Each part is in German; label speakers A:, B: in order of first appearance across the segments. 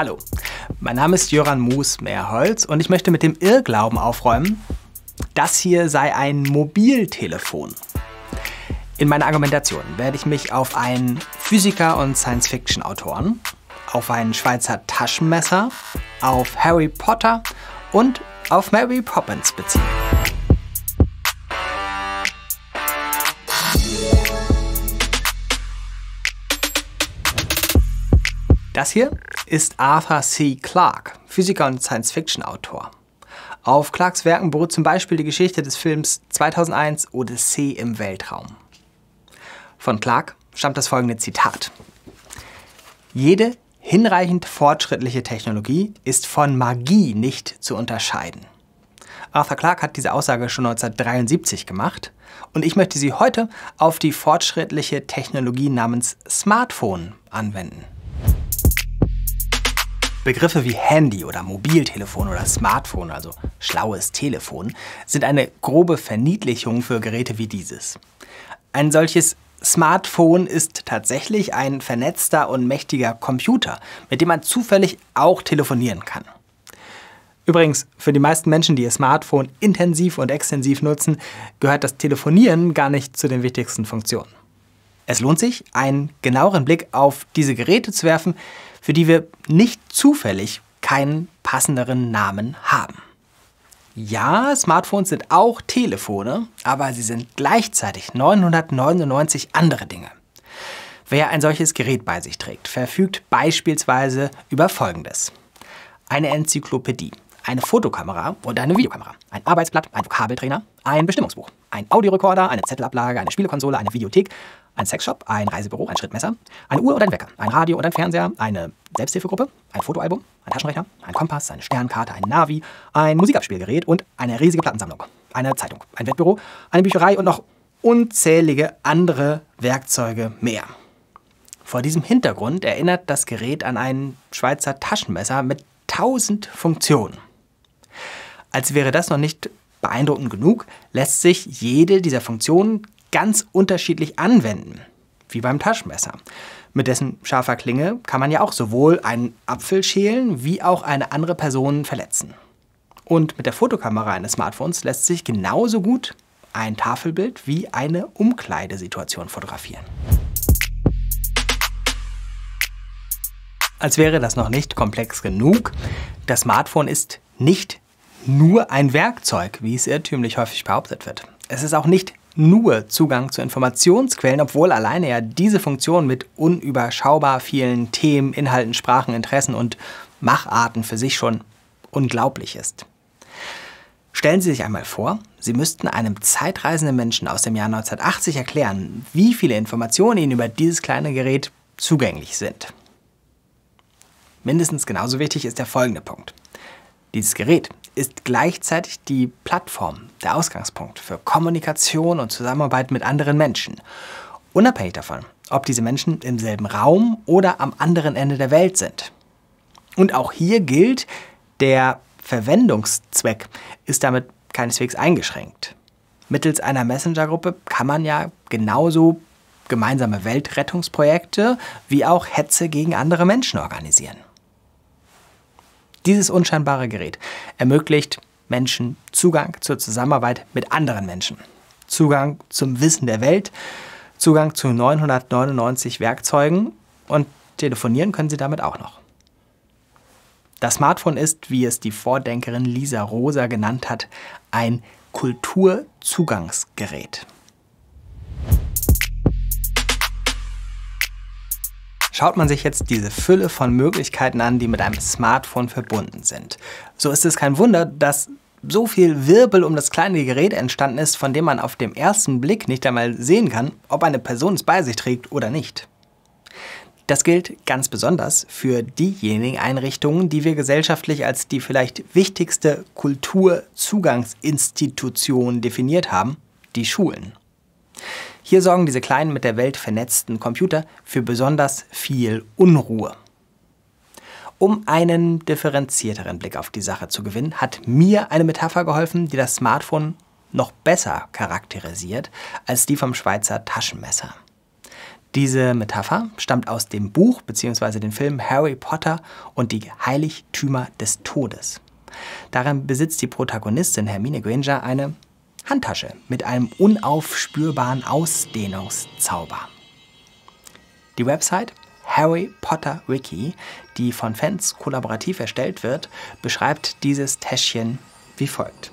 A: Hallo, mein Name ist Jöran Moos-Mehrholz und ich möchte mit dem Irrglauben aufräumen, das hier sei ein Mobiltelefon. In meiner Argumentation werde ich mich auf einen Physiker und Science-Fiction-Autoren, auf ein Schweizer Taschenmesser, auf Harry Potter und auf Mary Poppins beziehen. Das hier ist Arthur C. Clarke, Physiker und Science-Fiction-Autor. Auf Clarks Werken beruht zum Beispiel die Geschichte des Films 2001 Odyssee im Weltraum. Von Clarke stammt das folgende Zitat. Jede hinreichend fortschrittliche Technologie ist von Magie nicht zu unterscheiden. Arthur Clarke hat diese Aussage schon 1973 gemacht und ich möchte sie heute auf die fortschrittliche Technologie namens Smartphone anwenden. Begriffe wie Handy oder Mobiltelefon oder Smartphone, also schlaues Telefon, sind eine grobe Verniedlichung für Geräte wie dieses. Ein solches Smartphone ist tatsächlich ein vernetzter und mächtiger Computer, mit dem man zufällig auch telefonieren kann. Übrigens, für die meisten Menschen, die ihr Smartphone intensiv und extensiv nutzen, gehört das Telefonieren gar nicht zu den wichtigsten Funktionen. Es lohnt sich, einen genaueren Blick auf diese Geräte zu werfen, für die wir nicht zufällig keinen passenderen Namen haben. Ja, Smartphones sind auch Telefone, aber sie sind gleichzeitig 999 andere Dinge. Wer ein solches Gerät bei sich trägt, verfügt beispielsweise über Folgendes. Eine Enzyklopädie, eine Fotokamera und eine Videokamera, ein Arbeitsblatt, ein Vokabeltrainer, ein Bestimmungsbuch, ein Audiorekorder, eine Zettelablage, eine Spielekonsole, eine Videothek, ein Sexshop, ein Reisebüro, ein Schrittmesser, eine Uhr oder ein Wecker, ein Radio oder ein Fernseher, eine Selbsthilfegruppe, ein Fotoalbum, ein Taschenrechner, ein Kompass, eine Sternkarte, ein Navi, ein Musikabspielgerät und eine riesige Plattensammlung, eine Zeitung, ein Wettbüro, eine Bücherei und noch unzählige andere Werkzeuge mehr. Vor diesem Hintergrund erinnert das Gerät an ein Schweizer Taschenmesser mit tausend Funktionen. Als wäre das noch nicht beeindruckend genug, lässt sich jede dieser Funktionen ganz unterschiedlich anwenden, wie beim Taschenmesser. Mit dessen scharfer Klinge kann man ja auch sowohl einen Apfel schälen wie auch eine andere Person verletzen. Und mit der Fotokamera eines Smartphones lässt sich genauso gut ein Tafelbild wie eine Umkleidesituation fotografieren. Als wäre das noch nicht komplex genug, das Smartphone ist nicht nur ein Werkzeug, wie es irrtümlich häufig behauptet wird. Es ist auch nicht nur Zugang zu Informationsquellen, obwohl alleine ja diese Funktion mit unüberschaubar vielen Themen, Inhalten, Sprachen, Interessen und Macharten für sich schon unglaublich ist. Stellen Sie sich einmal vor, Sie müssten einem zeitreisenden Menschen aus dem Jahr 1980 erklären, wie viele Informationen Ihnen über dieses kleine Gerät zugänglich sind. Mindestens genauso wichtig ist der folgende Punkt. Dieses Gerät ist gleichzeitig die Plattform, der Ausgangspunkt für Kommunikation und Zusammenarbeit mit anderen Menschen. Unabhängig davon, ob diese Menschen im selben Raum oder am anderen Ende der Welt sind. Und auch hier gilt, der Verwendungszweck ist damit keineswegs eingeschränkt. Mittels einer Messenger-Gruppe kann man ja genauso gemeinsame Weltrettungsprojekte wie auch Hetze gegen andere Menschen organisieren. Dieses unscheinbare Gerät ermöglicht Menschen Zugang zur Zusammenarbeit mit anderen Menschen, Zugang zum Wissen der Welt, Zugang zu 999 Werkzeugen und telefonieren können sie damit auch noch. Das Smartphone ist, wie es die Vordenkerin Lisa Rosa genannt hat, ein Kulturzugangsgerät. Schaut man sich jetzt diese Fülle von Möglichkeiten an, die mit einem Smartphone verbunden sind, so ist es kein Wunder, dass so viel Wirbel um das kleine Gerät entstanden ist, von dem man auf dem ersten Blick nicht einmal sehen kann, ob eine Person es bei sich trägt oder nicht. Das gilt ganz besonders für diejenigen Einrichtungen, die wir gesellschaftlich als die vielleicht wichtigste Kulturzugangsinstitution definiert haben, die Schulen. Hier sorgen diese kleinen mit der Welt vernetzten Computer für besonders viel Unruhe. Um einen differenzierteren Blick auf die Sache zu gewinnen, hat mir eine Metapher geholfen, die das Smartphone noch besser charakterisiert als die vom Schweizer Taschenmesser. Diese Metapher stammt aus dem Buch bzw. dem Film Harry Potter und die Heiligtümer des Todes. Darin besitzt die Protagonistin Hermine Granger eine Handtasche mit einem unaufspürbaren Ausdehnungszauber. Die Website Harry Potter Wiki, die von Fans kollaborativ erstellt wird, beschreibt dieses Täschchen wie folgt.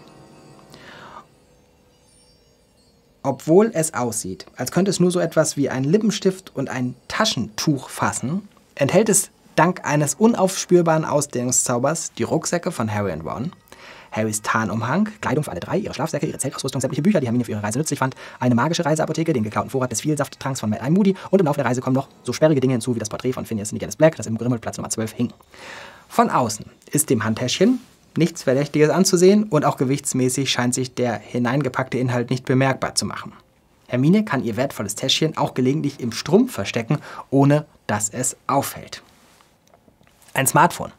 A: Obwohl es aussieht, als könnte es nur so etwas wie ein Lippenstift und ein Taschentuch fassen, enthält es dank eines unaufspürbaren Ausdehnungszaubers die Rucksäcke von Harry und Ron, Harrys Tarnumhang, Kleidung für alle drei, ihre Schlafsäcke, ihre Zeltausrüstung, sämtliche Bücher, die Hermine für ihre Reise nützlich fand, eine magische Reiseapotheke, den geklauten Vorrat des Vielsafttranks von Mad Eye Moody und im Laufe der Reise kommen noch so sperrige Dinge hinzu wie das Porträt von Phineas Nigel Black, das im Grimmelplatz Nummer 12 hing. Von außen ist dem Handtäschchen nichts Verdächtiges anzusehen und auch gewichtsmäßig scheint sich der hineingepackte Inhalt nicht bemerkbar zu machen. Hermine kann ihr wertvolles Täschchen auch gelegentlich im Strumpf verstecken, ohne dass es auffällt. Ein Smartphone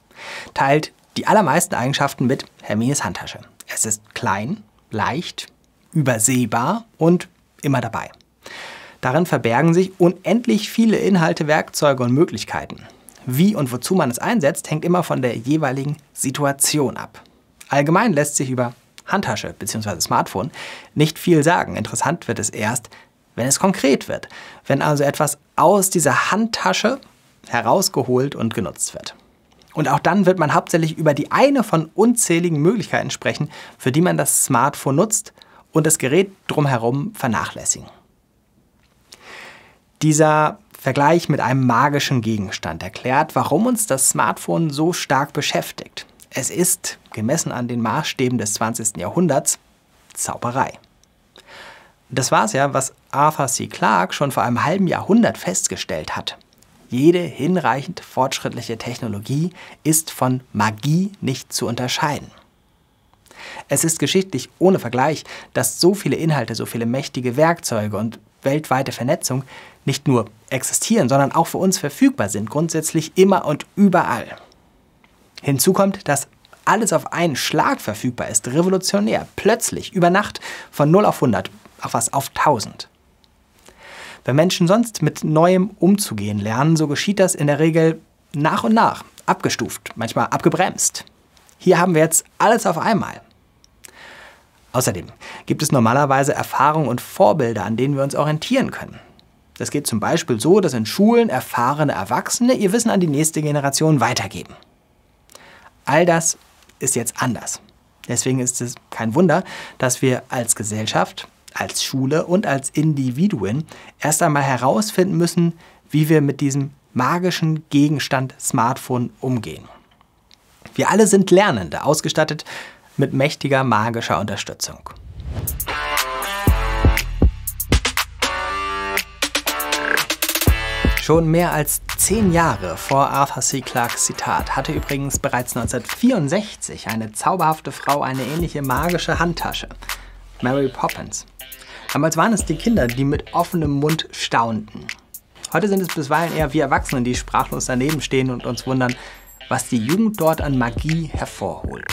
A: teilt die allermeisten Eigenschaften mit Hermines Handtasche. Es ist klein, leicht, übersehbar und immer dabei. Darin verbergen sich unendlich viele Inhalte, Werkzeuge und Möglichkeiten. Wie und wozu man es einsetzt, hängt immer von der jeweiligen Situation ab. Allgemein lässt sich über Handtasche bzw. Smartphone nicht viel sagen. Interessant wird es erst, wenn es konkret wird. Wenn also etwas aus dieser Handtasche herausgeholt und genutzt wird. Und auch dann wird man hauptsächlich über die eine von unzähligen Möglichkeiten sprechen, für die man das Smartphone nutzt und das Gerät drumherum vernachlässigen. Dieser Vergleich mit einem magischen Gegenstand erklärt, warum uns das Smartphone so stark beschäftigt. Es ist, gemessen an den Maßstäben des 20. Jahrhunderts, Zauberei. Das war es ja, was Arthur C. Clarke schon vor einem halben Jahrhundert festgestellt hat. Jede hinreichend fortschrittliche Technologie ist von Magie nicht zu unterscheiden. Es ist geschichtlich ohne Vergleich, dass so viele Inhalte, so viele mächtige Werkzeuge und weltweite Vernetzung nicht nur existieren, sondern auch für uns verfügbar sind, grundsätzlich immer und überall. Hinzu kommt, dass alles auf einen Schlag verfügbar ist, revolutionär, plötzlich, über Nacht, von 0 auf 100, auf was, auf 1000. Wenn Menschen sonst mit Neuem umzugehen lernen, so geschieht das in der Regel nach und nach, abgestuft, manchmal abgebremst. Hier haben wir jetzt alles auf einmal. Außerdem gibt es normalerweise Erfahrungen und Vorbilder, an denen wir uns orientieren können. Das geht zum Beispiel so, dass in Schulen erfahrene Erwachsene ihr Wissen an die nächste Generation weitergeben. All das ist jetzt anders. Deswegen ist es kein Wunder, dass wir als Gesellschaft, als Schule und als Individuen erst einmal herausfinden müssen, wie wir mit diesem magischen Gegenstand Smartphone umgehen. Wir alle sind Lernende, ausgestattet mit mächtiger magischer Unterstützung. Schon mehr als zehn Jahre vor Arthur C. Clarkes Zitat hatte übrigens bereits 1964 eine zauberhafte Frau eine ähnliche magische Handtasche. Mary Poppins. Damals waren es die Kinder, die mit offenem Mund staunten. Heute sind es bisweilen eher wir Erwachsenen, die sprachlos daneben stehen und uns wundern, was die Jugend dort an Magie hervorholt.